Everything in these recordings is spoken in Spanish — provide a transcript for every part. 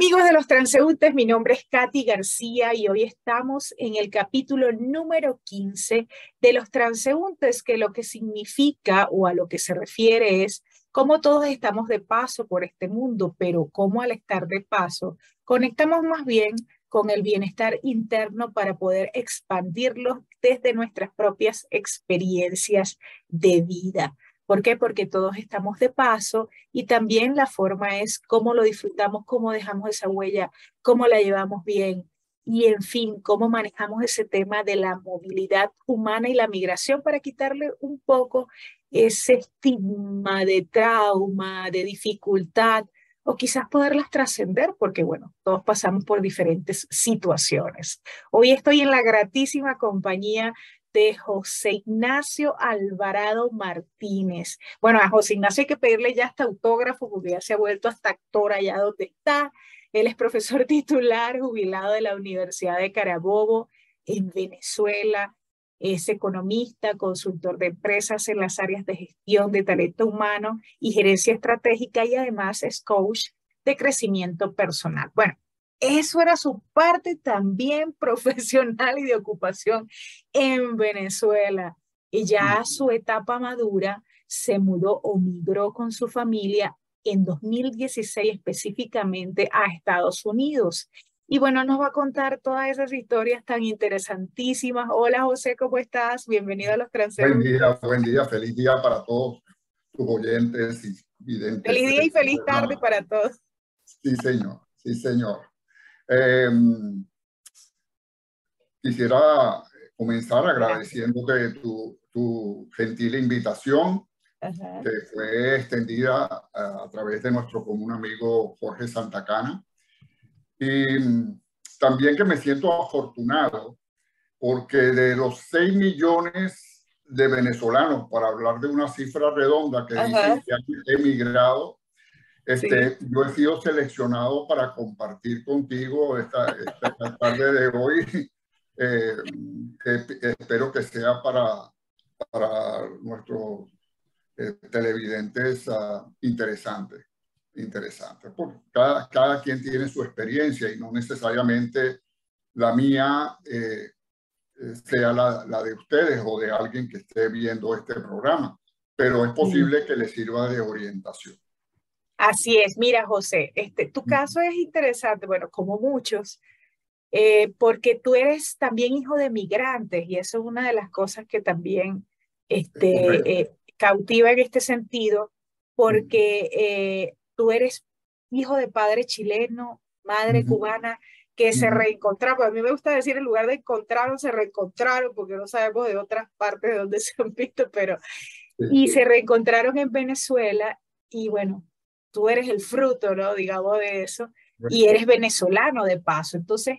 Amigos de los transeúntes, mi nombre es Katy García y hoy estamos en el capítulo número 15 de los transeúntes, que lo que significa o a lo que se refiere es cómo todos estamos de paso por este mundo, pero cómo al estar de paso conectamos más bien con el bienestar interno para poder expandirlo desde nuestras propias experiencias de vida. ¿Por qué? Porque todos estamos de paso y también la forma es cómo lo disfrutamos, cómo dejamos esa huella, cómo la llevamos bien y, en fin, cómo manejamos ese tema de la movilidad humana y la migración para quitarle un poco ese estigma de trauma, de dificultad o quizás poderlas trascender, porque bueno, todos pasamos por diferentes situaciones. Hoy estoy en la gratísima compañía de José Ignacio Alvarado Martínez. Bueno, a José Ignacio hay que pedirle ya hasta autógrafo porque ya se ha vuelto hasta actor allá donde está. Él es profesor titular jubilado de la Universidad de Carabobo en Venezuela. Es economista, consultor de empresas en las áreas de gestión de talento humano y gerencia estratégica y además es coach de crecimiento personal. Bueno, eso era su parte también profesional y de ocupación en Venezuela. Y ya su etapa madura se mudó o migró con su familia en 2016 específicamente a Estados Unidos. Y bueno, nos va a contar todas esas historias tan interesantísimas. Hola José, ¿cómo estás? Bienvenido a los transeúntes. Buen día, buen día, feliz día para todos tus oyentes y videntes. Feliz día y feliz tarde para todos. Sí, señor, sí, señor. Em, quisiera comenzar agradeciéndote tu, tu gentil invitación que fue extendida a, través de nuestro común amigo Jorge Santacana. Y mm, también que me siento afortunado porque de los 6 millones de venezolanos, para hablar de una cifra redonda que dicen que han emigrado, este, Yo he sido seleccionado para compartir contigo esta, esta tarde de hoy. Eh, espero que sea para, para nuestros eh, televidentes uh, interesante. Interesante. Porque cada, cada quien tiene su experiencia y no necesariamente la mía eh, sea la, la, de ustedes o de alguien que esté viendo este programa, pero es posible que le sirva de orientación. Así es, mira José, este, tu caso es interesante, bueno, como muchos, eh, porque tú eres también hijo de migrantes y eso es una de las cosas que también este, eh, cautiva en este sentido, porque eh, tú eres hijo de padre chileno, madre cubana, que se reencontraron. A mí me gusta decir, en lugar de encontraron, se reencontraron, porque no sabemos de otras partes de donde se han visto, pero... Y se reencontraron en Venezuela y bueno, tú eres el fruto, ¿no? Digamos de eso, y eres venezolano de paso. Entonces,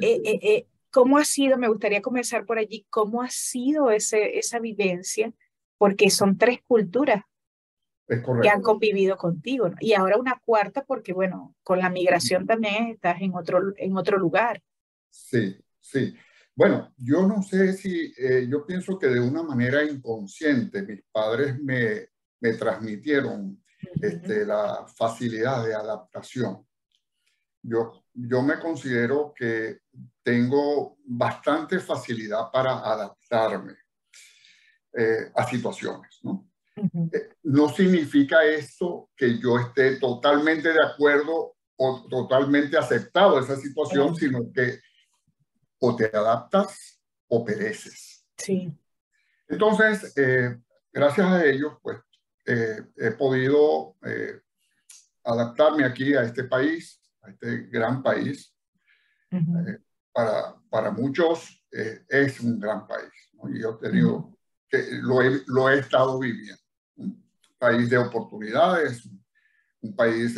eh, eh, eh, ¿cómo ha sido? Me gustaría comenzar por allí, ¿cómo ha sido ese, esa vivencia? Porque son tres culturas que han convivido contigo, ¿no? y ahora una cuarta porque, bueno, con la migración también estás en otro, en otro lugar. Sí, sí. Bueno, yo no sé si, yo pienso que de una manera inconsciente mis padres me, me transmitieron este, la facilidad de adaptación. Yo, yo me considero que tengo bastante facilidad para adaptarme eh, a situaciones. ¿no? Eh, no significa esto que yo esté totalmente de acuerdo o totalmente aceptado esa situación, sino que o te adaptas o pereces. Sí. Entonces, eh, gracias a ellos, pues eh, he podido eh, adaptarme aquí a este país, a este gran país. Eh, para, para muchos es un gran país. Y yo he tenido, que lo he, lo he estado viviendo. Un país de oportunidades, un país,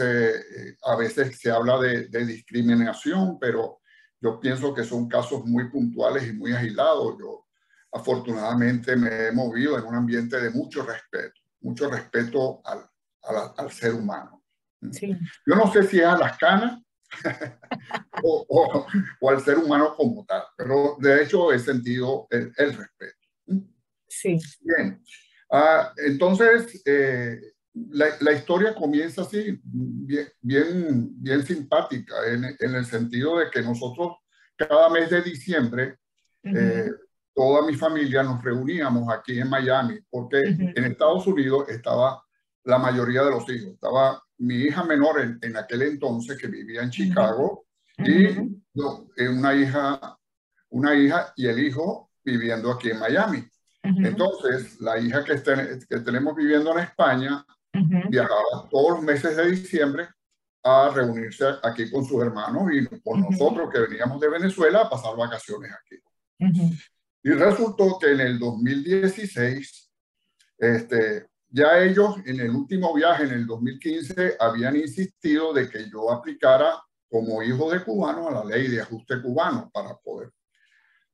a veces se habla de, de, discriminación, pero yo pienso que son casos muy puntuales y muy aislados. Yo afortunadamente me he movido en un ambiente de mucho respeto mucho respeto al, al, ser humano. Yo no sé si es a las canas o, o, al ser humano como tal, pero de hecho he sentido el, el respeto. Sí. Bien. Ah, entonces, eh, la, historia comienza así, bien, bien, bien simpática, en, en, el sentido de que nosotros cada mes de diciembre, eh, toda mi familia nos reuníamos aquí en Miami, porque en Estados Unidos estaba la mayoría de los hijos. Estaba mi hija menor en, aquel entonces que vivía en Chicago y eh, una hija, una hija y el hijo viviendo aquí en Miami. Entonces, la hija que, que tenemos viviendo en España viajaba todos los meses de diciembre a reunirse aquí con sus hermanos y con nosotros que veníamos de Venezuela a pasar vacaciones aquí. Y resultó que en el 2016, este, ya ellos en el último viaje, en el 2015, habían insistido de que yo aplicara como hijo de cubano a la ley de ajuste cubano para poder.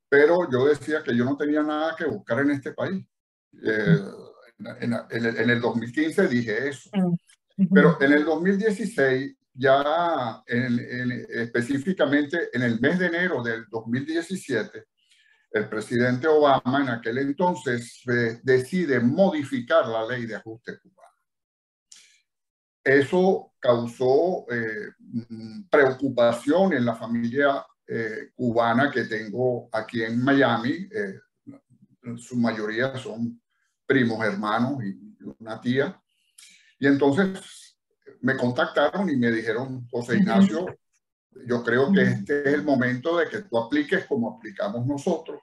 Pero yo decía que yo no tenía nada que buscar en este país. Eh, en, el, 2015 dije eso. Pero en el 2016, ya específicamente en el mes de enero del 2017, el presidente Obama en aquel entonces eh, decide modificar la ley de ajuste cubano. Eso causó eh, preocupación en la familia eh, cubana que tengo aquí en Miami. su mayoría son primos hermanos y una tía. Y entonces me contactaron y me dijeron, José Ignacio, yo creo que este es el momento de que tú apliques como aplicamos nosotros.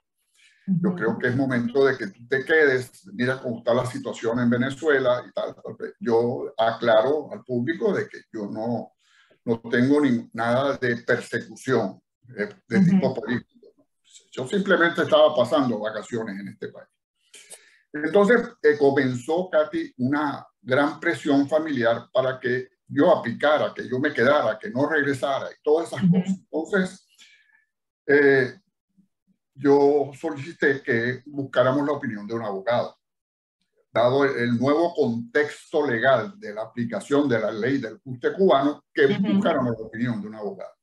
Yo creo que es momento de que tú te quedes, mira cómo está la situación en Venezuela y tal. Yo aclaro al público de que yo no, no tengo ni, nada de persecución de, tipo político. Yo simplemente estaba pasando vacaciones en este país. Entonces eh, comenzó, Katy, una gran presión familiar para que yo aplicara, que yo me quedara, que no regresara y todas esas cosas. Entonces, eh, yo solicité que buscáramos la opinión de un abogado. Dado el nuevo contexto legal de la aplicación de la ley del ajuste cubano, que buscáramos la opinión de un abogado.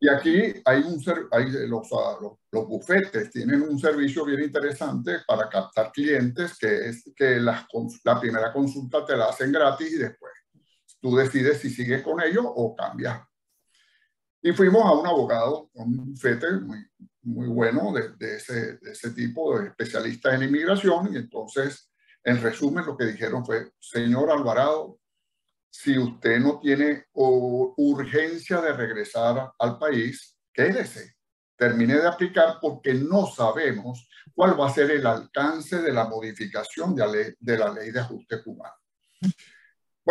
Y aquí hay un hay los, ah, los, los, bufetes tienen un servicio bien interesante para captar clientes, que es que las, la primera consulta te la hacen gratis y después tú decides si sigues con ellos o cambias. Y fuimos a un abogado, un bufete muy, muy bueno de, ese, de ese tipo de especialistas en inmigración. Y entonces, en resumen, lo que dijeron fue, señor Alvarado, si usted no tiene urgencia de regresar al país, quédese, termine de aplicar porque no sabemos cuál va a ser el alcance de la modificación de, la ley de ajuste cubano.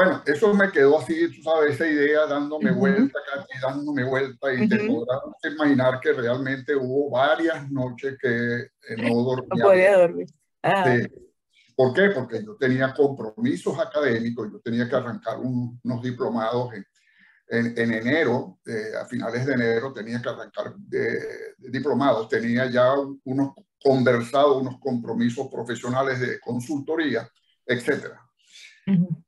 Bueno, eso me quedó así, tú sabes, esa idea dándome vuelta, dándome vuelta, y te podrás imaginar que realmente hubo varias noches que eh, no dormía. No podía dormir. Ah. ¿Por qué? Porque yo tenía compromisos académicos, yo tenía que arrancar unos diplomados en, en, enero, eh, a finales de enero tenía que arrancar de, diplomados, tenía ya unos conversados, unos compromisos profesionales de consultoría, etcétera.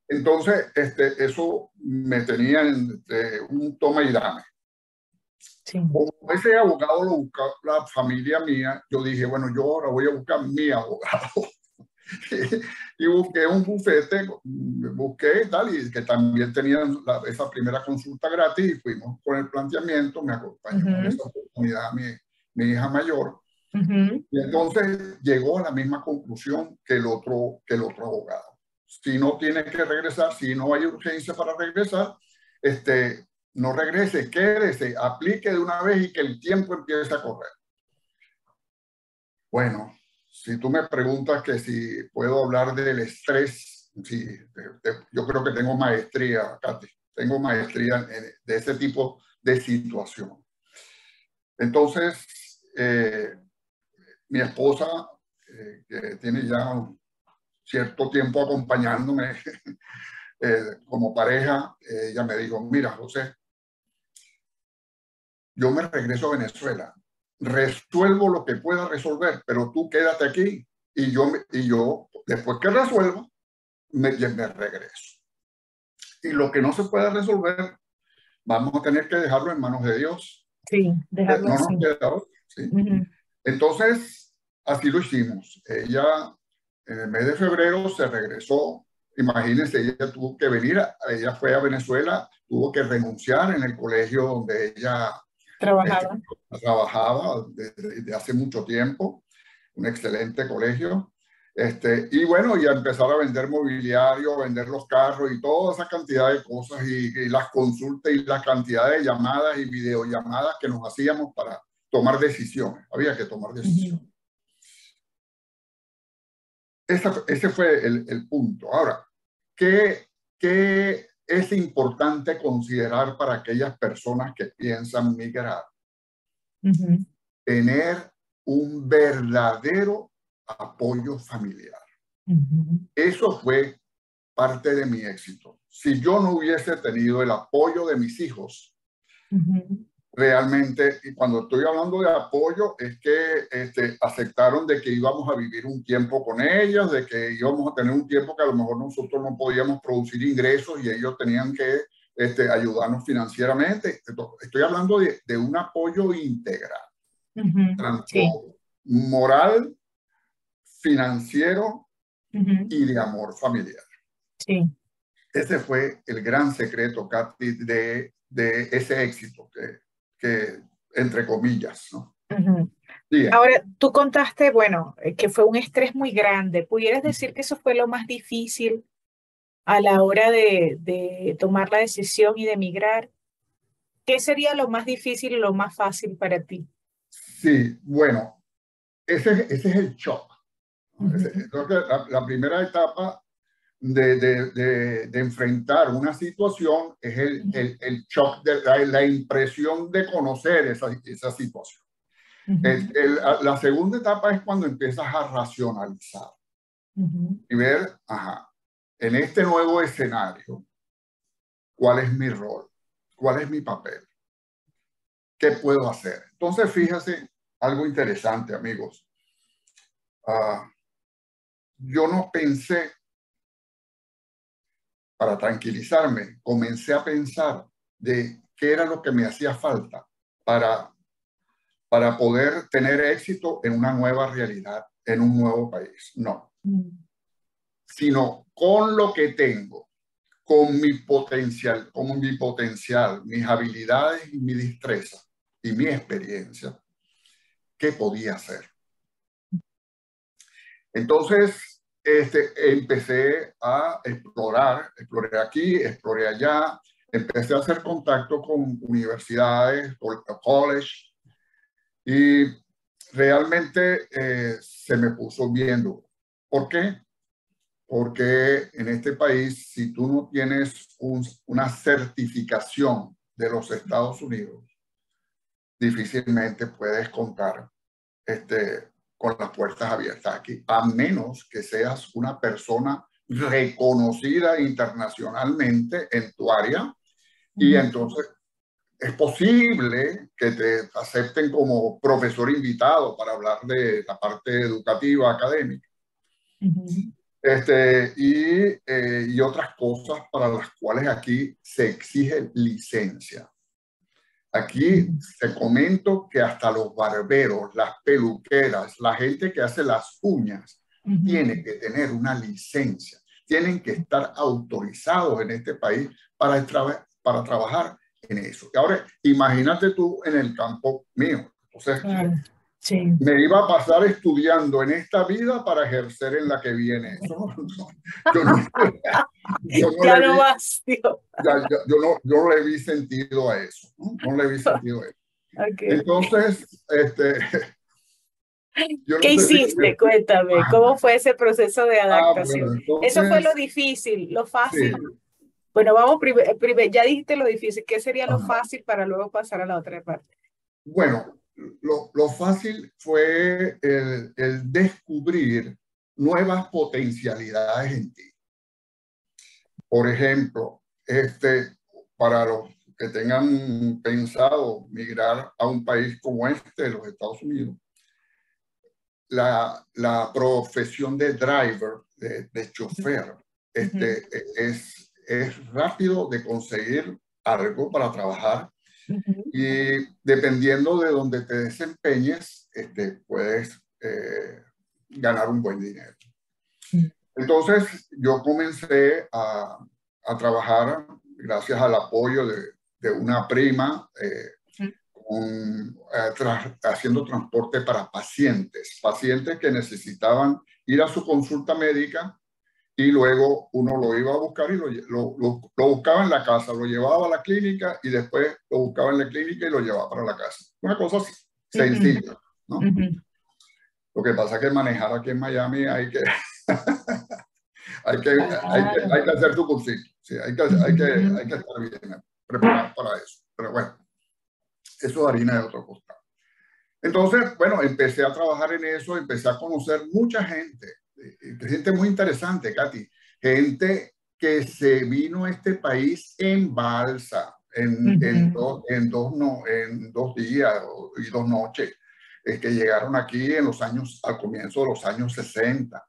Entonces, este, eso me tenía en un toma y dame. Como ese abogado lo buscó la familia mía, yo dije, bueno, yo ahora voy a buscar mi abogado. y busqué un bufete, busqué y tal, y que también tenían esa primera consulta gratis y fuimos con el planteamiento, me acompañó en esta oportunidad mi, mi hija mayor. Y entonces llegó a la misma conclusión que el otro, que el otro abogado si no tiene que regresar, si no hay urgencia para regresar, este, no regrese, quédese, aplique de una vez y que el tiempo empiece a correr. Bueno, si tú me preguntas que si puedo hablar del estrés, sí, yo creo que tengo maestría, Katy, tengo maestría de ese tipo de situación. Entonces, eh, mi esposa, eh, que tiene ya cierto tiempo acompañándome eh, como pareja, ella me dijo, mira, José, yo me regreso a Venezuela, resuelvo lo que pueda resolver, pero tú quédate aquí y yo, y yo después que resuelva, me, me regreso. Y lo que no se pueda resolver, vamos a tener que dejarlo en manos de Dios. Sí, dejarlo no ¿sí? Entonces, así lo hicimos. Ella en el mes de febrero se regresó imagínense, ella tuvo que venir, ella fue a Venezuela, tuvo que renunciar en el colegio donde ella trabajaba, este, trabajaba desde, hace mucho tiempo, un excelente colegio. Este, y bueno, y a empezar a vender mobiliario, vender los carros y toda esa cantidad de cosas y, las consultas y la cantidad de llamadas y videollamadas que nos hacíamos para tomar decisiones. Había que tomar decisiones. Ese fue el, el, punto. Ahora, ¿qué, ¿qué es importante considerar para aquellas personas que piensan migrar? Tener un verdadero apoyo familiar. Eso fue parte de mi éxito. Si yo no hubiese tenido el apoyo de mis hijos, realmente, y cuando estoy hablando de apoyo, es que este, aceptaron de que íbamos a vivir un tiempo con ellos, de que íbamos a tener un tiempo que a lo mejor nosotros no podíamos producir ingresos y ellos tenían que este, ayudarnos financieramente. Estoy hablando de, de un apoyo integral, tanto moral, financiero y de amor familiar. Sí. Ese fue el gran secreto, Katy, de, de ese éxito que, que entre comillas, ¿no? Ahora, tú contaste, bueno, eh, que fue un estrés muy grande. ¿Pudieras decir que eso fue lo más difícil a la hora de, de tomar la decisión y de emigrar? ¿Qué sería lo más difícil y lo más fácil para ti? Sí, bueno, ese, ese es el shock. La, la, primera etapa de, de, de, enfrentar una situación es el, el, el shock, de la, impresión de conocer esa, esa situación. la segunda etapa es cuando empiezas a racionalizar y ver, ajá, en este nuevo escenario, ¿cuál es mi rol? ¿Cuál es mi papel? ¿Qué puedo hacer? Entonces, fíjese algo interesante, amigos. Uh, yo no pensé para tranquilizarme, comencé a pensar de qué era lo que me hacía falta para, para poder tener éxito en una nueva realidad, en un nuevo país. No, mm. sino con lo que tengo, con mi potencial, con mi potencial, mis habilidades y mi destreza y mi experiencia, ¿qué podía hacer? Entonces, este, empecé a explorar, exploré aquí, exploré allá, empecé a hacer contacto con universidades, college, y realmente eh, se me puso viendo. ¿Por qué? Porque en este país, si tú no tienes una certificación de los Estados Unidos, difícilmente puedes contar este, con las puertas abiertas aquí, a menos que seas una persona reconocida internacionalmente en tu área y entonces es posible que te acepten como profesor invitado para hablar de la parte educativa, académica. este, y, eh, y otras cosas para las cuales aquí se exige licencia. Aquí te comento que hasta los barberos, las peluqueras, la gente que hace las uñas, tiene que tener una licencia, tienen que estar autorizados en este país para, para trabajar en eso. Y ahora, imagínate tú en el campo mío. Entonces, me iba a pasar estudiando en esta vida para ejercer en la que viene. yo no, yo no ya no vas, tío. yo, no, yo le vi sentido a eso. No, le vi sentido a eso. Entonces, este... ¿Qué hiciste? Cuéntame, ¿cómo fue ese proceso de ah, adaptación? eso fue lo difícil, lo fácil. Bueno, vamos, primero, ya dijiste lo difícil, ¿qué sería lo fácil para luego pasar a la otra parte? Bueno, lo, lo fácil fue el, el, descubrir nuevas potencialidades en ti. Por ejemplo, este, para los que tengan pensado migrar a un país como este, los Estados Unidos, la, la profesión de driver, de, de chofer, este, es, es rápido de conseguir algo para trabajar y dependiendo de donde te desempeñes, este, puedes eh, ganar un buen dinero. Entonces yo comencé a, a, trabajar gracias al apoyo de, de una prima eh, eh, haciendo transporte para pacientes, pacientes que necesitaban ir a su consulta médica y luego uno lo iba a buscar y lo, lo, lo, buscaba en la casa, lo llevaba a la clínica y después lo buscaba en la clínica y lo llevaba para la casa. Una cosa sencilla, ¿no? Lo que pasa es que manejar aquí en Miami hay que, hay, que, hay, que, hay que hacer tu cursito, sí, hay, que, hay, que, hay que estar bien preparado para eso. Pero bueno, eso es harina de otro costado. Entonces, bueno, empecé a trabajar en eso, empecé a conocer mucha gente, eh, gente muy interesante, Katy, gente que se vino a este país en balsa, en, en, dos, en, dos, no, en dos días y dos noches, es que llegaron aquí en los años, al comienzo de los años 60.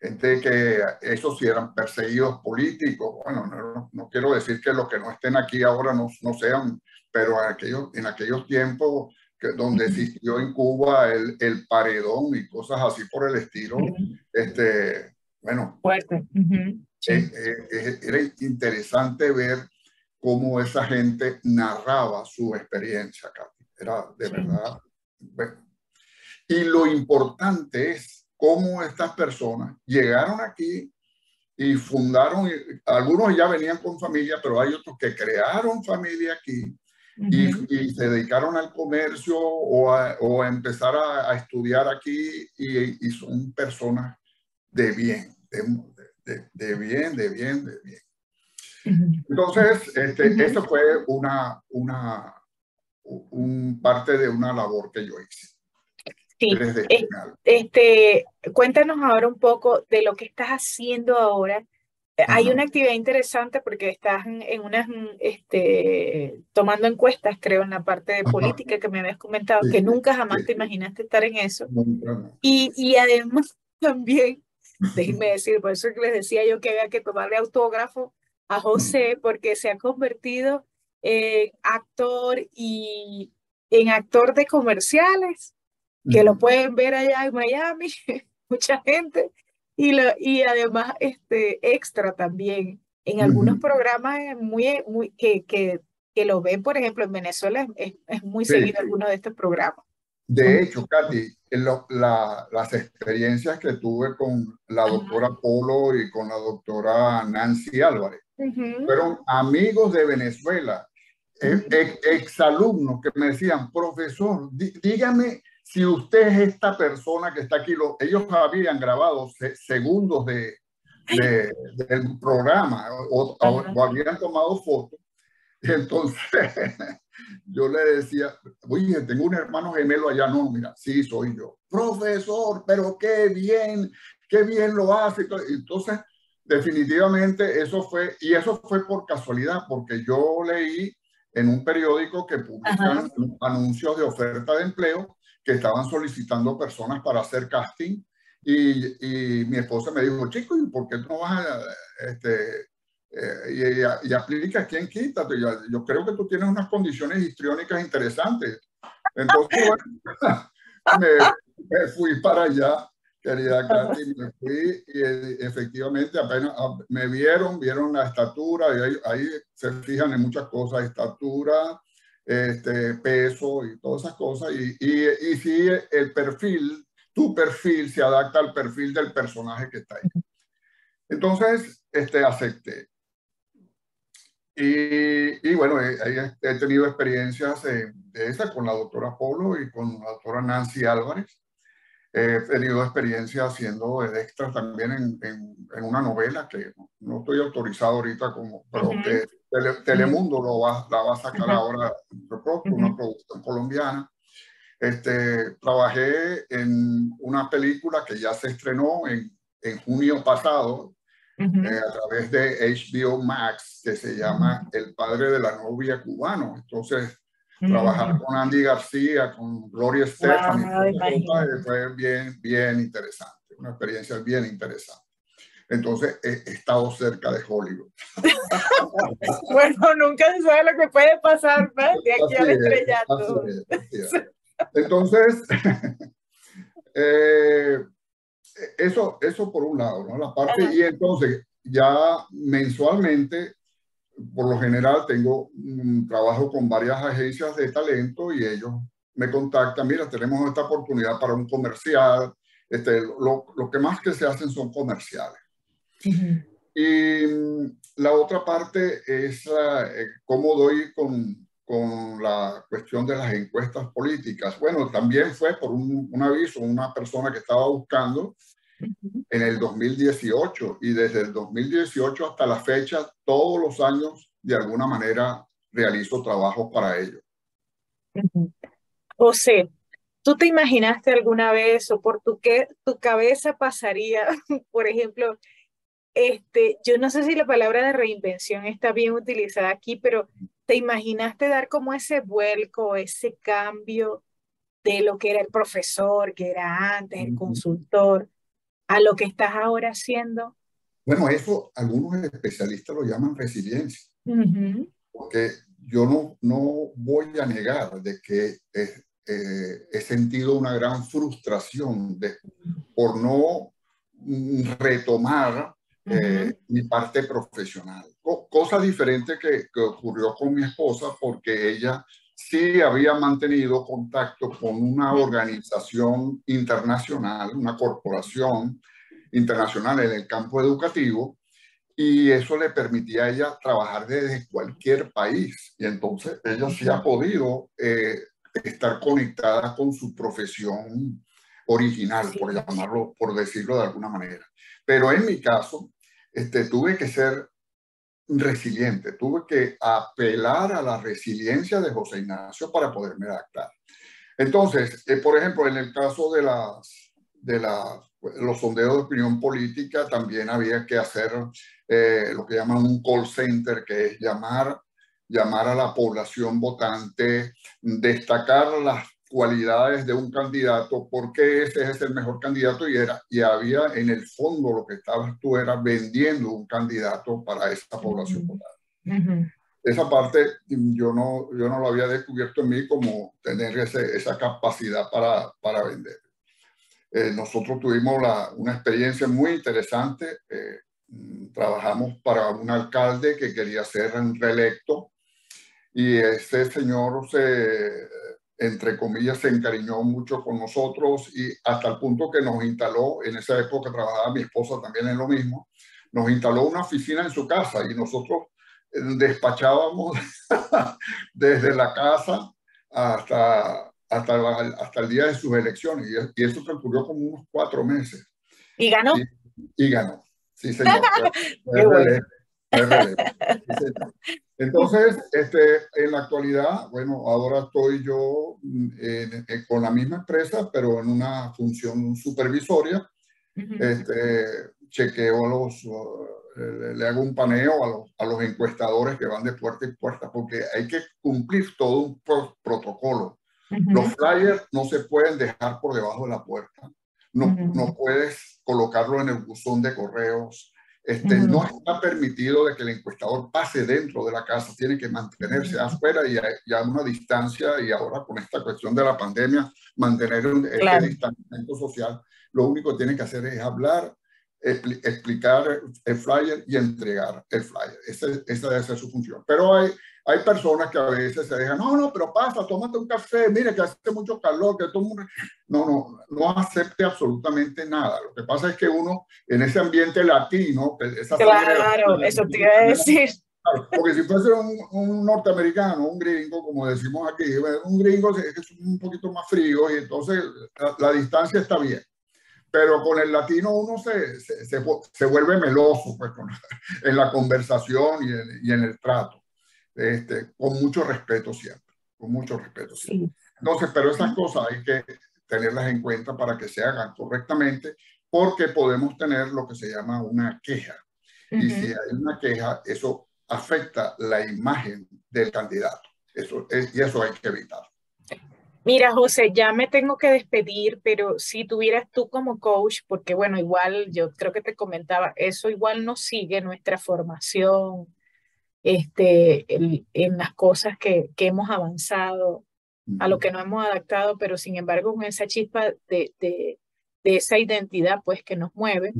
Gente que esos sí eran perseguidos políticos. Bueno, no, no, quiero decir que los que no estén aquí ahora no, no sean, pero en aquellos, en aquellos tiempos donde existió en Cuba el, el, paredón y cosas así por el estilo, este, bueno, fuerte. Eh, eh, era interesante ver cómo esa gente narraba su experiencia, Katy. Era de verdad. Bueno. Y lo importante es cómo estas personas llegaron aquí y fundaron, algunos ya venían con familia, pero hay otros que crearon familia aquí y, se dedicaron al comercio o a, o a empezar a, a, estudiar aquí y, y, son personas de bien, de, de, bien, de bien, de bien. Entonces, este, esto fue una, una un, parte de una labor que yo hice. Sí, este, cuéntanos ahora un poco de lo que estás haciendo ahora hay una actividad interesante porque estás en, unas, este, tomando encuestas, creo, en la parte de política que me habías comentado, que nunca jamás te imaginaste estar en eso. Y, y además también, déjenme decir, por eso que les decía yo que había que tomarle autógrafo a José, porque se ha convertido en actor y en actor de comerciales, que lo pueden ver allá en Miami, mucha gente. Y, lo, y además este, extra también. En algunos programas muy, muy, que, que, que, lo ven, por ejemplo, en Venezuela es, es muy seguido alguno de estos programas. De hecho, Katy, la, las experiencias que tuve con la doctora Polo y con la doctora Nancy Álvarez fueron amigos de Venezuela, ex, exalumnos que me decían, profesor, dígame si usted es esta persona que está aquí, lo, ellos habían grabado segundos de, del programa o, habían tomado fotos. Entonces yo le decía, oye, tengo un hermano gemelo allá. No, mira, sí, soy yo. Profesor, pero qué bien, qué bien lo hace. Entonces, definitivamente eso fue, y eso fue por casualidad, porque yo leí en un periódico que publican anuncios de oferta de empleo que estaban solicitando personas para hacer casting y, y mi esposa me dijo, chico, ¿y por qué no vas a, este, eh, y, y, aplica quién quita? Yo, yo, creo que tú tienes unas condiciones histriónicas interesantes. Entonces, bueno, me, fui para allá, querida Katy, me fui y efectivamente apenas ah, me vieron, vieron la estatura, y ahí, ahí se fijan en muchas cosas, estatura, este, peso y todas esas cosas. Y, y, y si el perfil, tu perfil se adapta al perfil del personaje que está ahí. Entonces, este, acepté. Y, y bueno, he, he, tenido experiencias de, esa con la doctora Polo y con la doctora Nancy Álvarez. He tenido experiencia haciendo extra también en, en, en, una novela que no estoy autorizado ahorita como, pero que Telemundo lo va, la va a sacar ahora, una producción colombiana. Este, trabajé en una película que ya se estrenó en, en junio pasado eh, a través de HBO Max, que se llama El padre de la novia cubano. Entonces, trabajar con Andy García, con Gloria Estefan, fue bien, bien interesante, una experiencia bien interesante. Entonces he, estado cerca de Hollywood. bueno, nunca se sabe lo que puede pasar, ¿no? De aquí al estrellato. Entonces, eh, eso, eso por un lado, ¿no? La parte, y entonces ya mensualmente, por lo general, tengo un trabajo con varias agencias de talento y ellos me contactan, mira, tenemos esta oportunidad para un comercial, este, lo, lo que más que se hacen son comerciales. Y mm, la otra parte es eh, cómo doy con, con, la cuestión de las encuestas políticas. Bueno, también fue por un, un aviso, una persona que estaba buscando en el 2018 y desde el 2018 hasta la fecha, todos los años, de alguna manera, realizo trabajos para ellos. José, ¿tú te imaginaste alguna vez o por tu, qué, tu cabeza pasaría, por ejemplo, este, yo no sé si la palabra de reinvención está bien utilizada aquí, pero ¿te imaginaste dar como ese vuelco, ese cambio de lo que era el profesor, que era antes, el consultor, a lo que estás ahora haciendo? Bueno, eso algunos especialistas lo llaman resiliencia, porque yo no, no voy a negar de que eh, he sentido una gran frustración de, por no retomar eh, mi parte profesional. cosa diferente que, que, ocurrió con mi esposa porque ella sí había mantenido contacto con una organización internacional, una corporación internacional en el campo educativo y eso le permitía a ella trabajar desde cualquier país. Y entonces ella sí ha podido eh, estar conectada con su profesión original, por llamarlo, por decirlo de alguna manera. Pero en mi caso, este, tuve que ser resiliente, tuve que apelar a la resiliencia de José Ignacio para poderme adaptar. Entonces, eh, por ejemplo, en el caso de, las, de los sondeos de opinión política, también había que hacer eh, lo que llaman un call center, que es llamar, llamar a la población votante, destacar las cualidades de un candidato, por qué ese es el mejor candidato y, era, y había en el fondo lo que estabas tú era vendiendo un candidato para esa población Esa parte yo no, yo no lo había descubierto en mí como tener ese, esa capacidad para, para vender. Eh, nosotros tuvimos la, una experiencia muy interesante. Eh, trabajamos para un alcalde que quería ser reelecto y ese señor se entre comillas, se encariñó mucho con nosotros y hasta el punto que nos instaló, en esa época trabajaba mi esposa también en lo mismo, nos instaló una oficina en su casa y nosotros eh, despachábamos desde la casa hasta, hasta, hasta el día de sus elecciones y, eso transcurrió como unos cuatro meses. ¿Y ganó? Y, ganó, sí señor. Entonces, este, en la actualidad, bueno, ahora estoy yo mm, con la misma empresa, pero en una función supervisoria. este, chequeo a los, le, hago un paneo a los, a los, encuestadores que van de puerta en puerta, porque hay que cumplir todo un protocolo. Los flyers no se pueden dejar por debajo de la puerta. No, no puedes colocarlo en el buzón de correos este, No está permitido de que el encuestador pase dentro de la casa, tiene que mantenerse afuera y a, una distancia y ahora con esta cuestión de la pandemia, mantener un este distanciamiento social. Lo único que tiene que hacer es hablar, explicar el flyer y entregar el flyer. Esa, esa debe ser su función. Pero hay, hay personas que a veces se dejan, no, no, pero pasa, tómate un café, mire que hace mucho calor, que todo mundo... No, no, no acepte absolutamente nada. Lo que pasa es que uno, en ese ambiente latino... Esa claro, eso te iba a decir. Porque si fuese un, un, norteamericano, un gringo, como decimos aquí, un gringo es un poquito más frío y entonces la, distancia está bien. Pero con el latino uno se, se, se, vuelve meloso pues, en la conversación y en, y en el trato este, con mucho respeto siempre, con mucho respeto siempre. Entonces, pero esas cosas hay que tenerlas en cuenta para que se hagan correctamente, porque podemos tener lo que se llama una queja. Y si hay una queja, eso afecta la imagen del candidato. Eso y eso hay que evitar. Mira, José, ya me tengo que despedir, pero si tuvieras tú como coach, porque bueno, igual yo creo que te comentaba, eso igual nos sigue nuestra formación, este, en las cosas que, que, hemos avanzado, a lo que no hemos adaptado, pero sin embargo con esa chispa de, de, de esa identidad pues que nos mueve.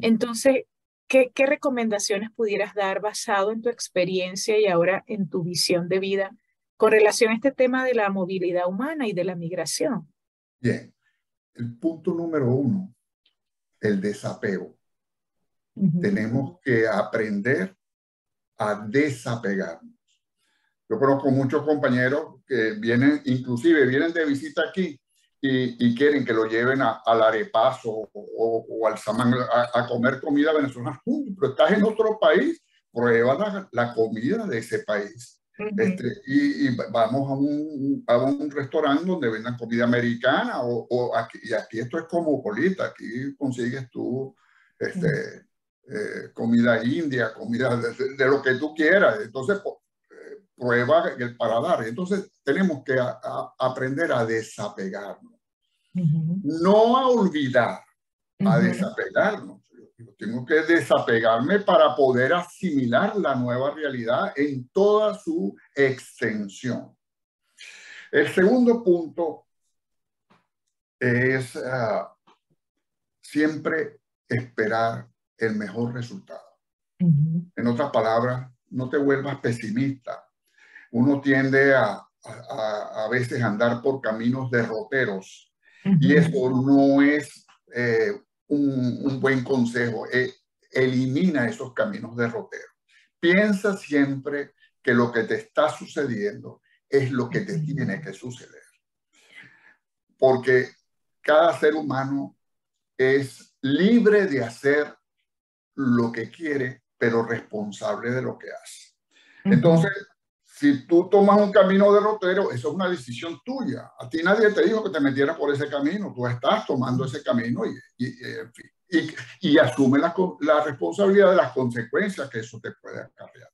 Entonces, ¿qué, ¿qué recomendaciones pudieras dar basado en tu experiencia y ahora en tu visión de vida con relación a este tema de la movilidad humana y de la migración? Bien, el punto número uno, el desapego. Tenemos que aprender a desapegarnos. Yo conozco muchos compañeros que vienen, inclusive vienen de visita aquí y, quieren que lo lleven al arepazo o, al samán a, comer comida venezolana. Pero estás en otro país, prueba la, comida de ese país. este, y, vamos a un, a un restaurante donde vendan comida americana o, aquí, y aquí esto es como polita, aquí consigues tú este, eh, comida india, comida de, lo que tú quieras. Entonces, eh, prueba el paladar. Entonces, tenemos que aprender a desapegarnos. No a olvidar, a desapegarnos. Yo tengo que desapegarme para poder asimilar la nueva realidad en toda su extensión. El segundo punto es ah, siempre esperar el mejor resultado. En otras palabras, no te vuelvas pesimista. Uno tiende a, a, a veces andar por caminos derroteros y eso no es eh, un, un, buen consejo. Eh, elimina esos caminos derroteros. Piensa siempre que lo que te está sucediendo es lo que te tiene que suceder. Porque cada ser humano es libre de hacer lo que quiere, pero responsable de lo que hace. Entonces, si tú tomas un camino derrotero, eso es una decisión tuya. A ti nadie te dijo que te metieras por ese camino. Tú estás tomando ese camino y, y, y, asume la, la, responsabilidad de las consecuencias que eso te puede acarrear.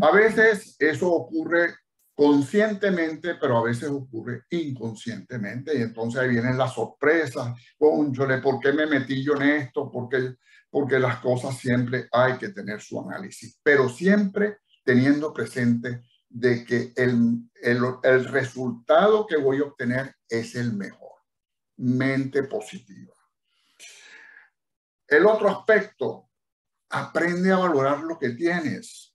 A veces eso ocurre conscientemente, pero a veces ocurre inconscientemente. Y entonces ahí vienen las sorpresas. ¿por qué me metí yo en esto? ¿Por qué? Porque las cosas siempre hay que tener su análisis, pero siempre teniendo presente de que el, el, resultado que voy a obtener es el mejor. Mente positiva. El otro aspecto, aprende a valorar lo que tienes.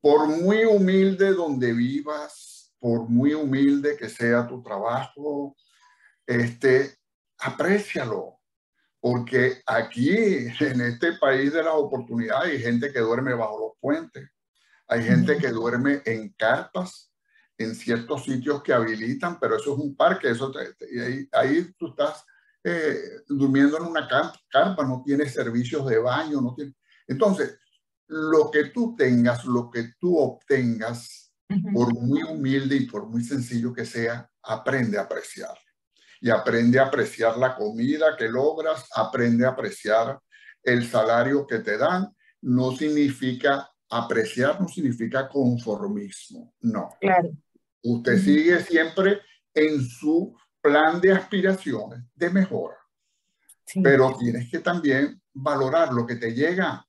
Por muy humilde donde vivas, por muy humilde que sea tu trabajo, este, aprécialo porque aquí, en este país de las oportunidades, hay gente que duerme bajo los puentes, hay gente que duerme en carpas, en ciertos sitios que habilitan, pero eso es un parque, eso ahí, ahí, tú estás eh, durmiendo en una carpa, no tienes servicios de baño, no tienes... Entonces, lo que tú tengas, lo que tú obtengas, por muy humilde y por muy sencillo que sea, aprende a apreciar y aprende a apreciar la comida que logras, aprende a apreciar el salario que te dan. No significa apreciar, no significa conformismo, no. Claro. Usted sigue siempre en su plan de aspiraciones, de mejora. Pero tienes que también valorar lo que te llega.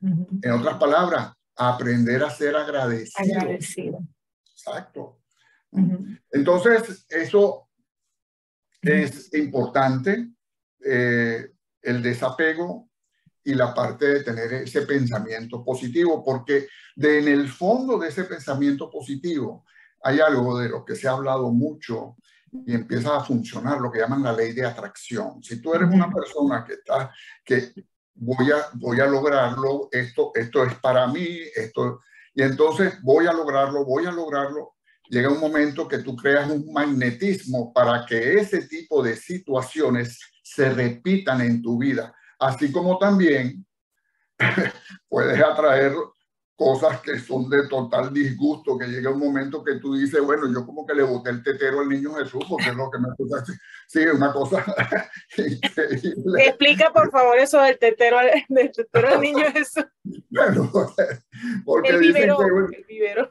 En otras palabras, aprender a ser agradecido. Agradecido. Exacto. Entonces, eso es importante eh, el desapego y la parte de tener ese pensamiento positivo, porque de, en el fondo de ese pensamiento positivo hay algo de lo que se ha hablado mucho y empieza a funcionar, lo que llaman la ley de atracción. Si tú eres una persona que está, que voy a, voy a lograrlo, esto, esto es para mí, esto, y entonces voy a lograrlo, voy a lograrlo, llega un momento que tú creas un magnetismo para que ese tipo de situaciones se repitan en tu vida, así como también puedes atraer cosas que son de total disgusto, que llega un momento que tú dices, bueno, yo como que le boté el tetero al niño Jesús, porque es lo que me gusta. Sí, es una cosa increíble. Explica, por favor, eso del tetero, del tetero al niño Jesús. Bueno, porque el vivero, el vivero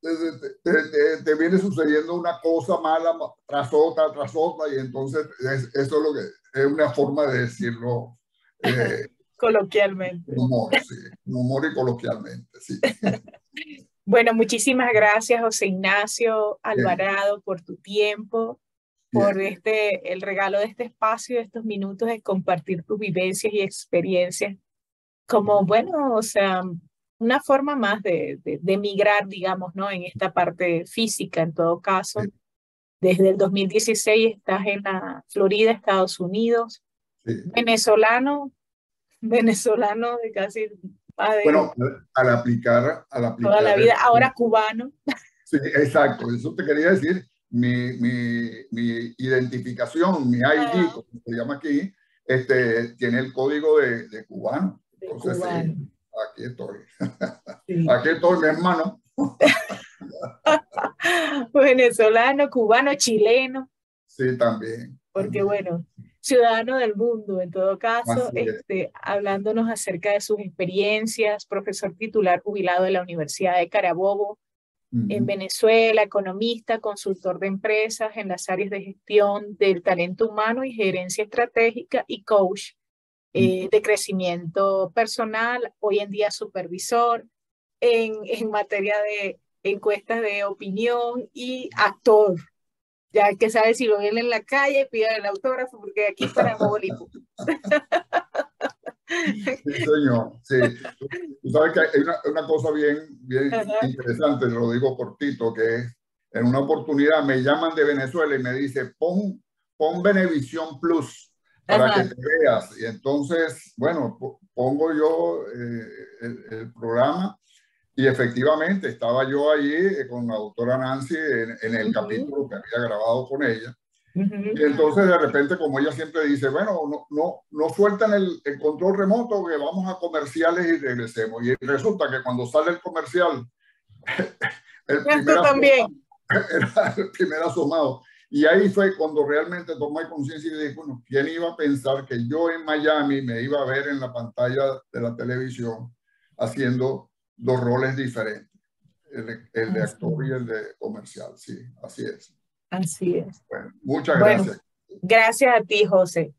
te, viene sucediendo una cosa mala tras otra, tras otra, y entonces eso es lo que es una forma de decirlo. Eh, coloquialmente. Humor, sí, humor y coloquialmente, sí. bueno, muchísimas gracias, José Ignacio Alvarado, por tu tiempo. por este, el regalo de este espacio, de estos minutos de compartir tus vivencias y experiencias. Como, bueno, o sea, una forma más de, de, migrar, digamos, ¿no? En esta parte física, en todo caso. Desde el 2016 estás en la Florida, Estados Unidos. Venezolano, venezolano de casi... bueno, al aplicar, al aplicar... Toda la vida, ahora cubano. Sí, exacto, eso te quería decir. Mi, mi, mi identificación, mi ID, ah. como se llama aquí, este, tiene el código de, de cubano. Entonces, cubano. Aquí estoy. Aquí estoy, mi hermano. Venezolano, cubano, chileno. Sí, también. Porque bueno, ciudadano del mundo, en todo caso, este, hablándonos acerca de sus experiencias, profesor titular jubilado de la Universidad de Carabobo, en Venezuela, economista, consultor de empresas en las áreas de gestión del talento humano y gerencia estratégica y coach eh, de crecimiento personal, hoy en día supervisor en, en materia de encuestas de opinión y actor. Ya que sabe si lo ven en la calle, pida el autógrafo, porque aquí para Bolívar. Sí, señor. Sí. Tú sabes que hay una, una cosa bien, bien interesante, lo digo cortito, que en una oportunidad me llaman de Venezuela y me dice, pon, pon Venevisión Plus para que te veas. Y entonces, bueno, pongo yo eh, el, el, programa y efectivamente estaba yo allí eh, con la doctora Nancy en, el capítulo que había grabado con ella. Y entonces de repente, como ella siempre dice, bueno, no, no, no sueltan el, el, control remoto, que vamos a comerciales y regresemos. Y resulta que cuando sale el comercial, el primer, también. era el primer asomado. Y ahí fue cuando realmente tomé conciencia y dije, bueno, ¿quién iba a pensar que yo en Miami me iba a ver en la pantalla de la televisión haciendo dos roles diferentes, el, de actor y el de comercial, sí, así es. Así es. Bueno, muchas gracias. Gracias a ti, José.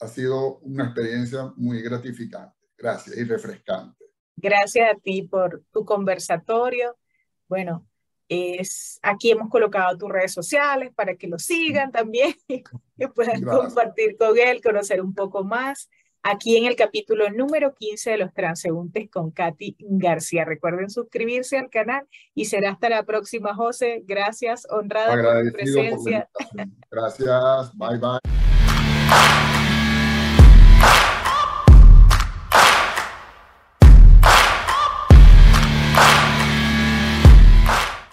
Ha sido una experiencia muy gratificante. Gracias y refrescante. Gracias a ti por tu conversatorio. Bueno, es, aquí hemos colocado tus redes sociales para que lo sigan también y puedan compartir con él, conocer un poco más aquí en el capítulo número 15 de los transeúntes con Katy García. Recuerden suscribirse al canal y será hasta la próxima, José. Gracias, honrada por tu presencia. Gracias, bye bye.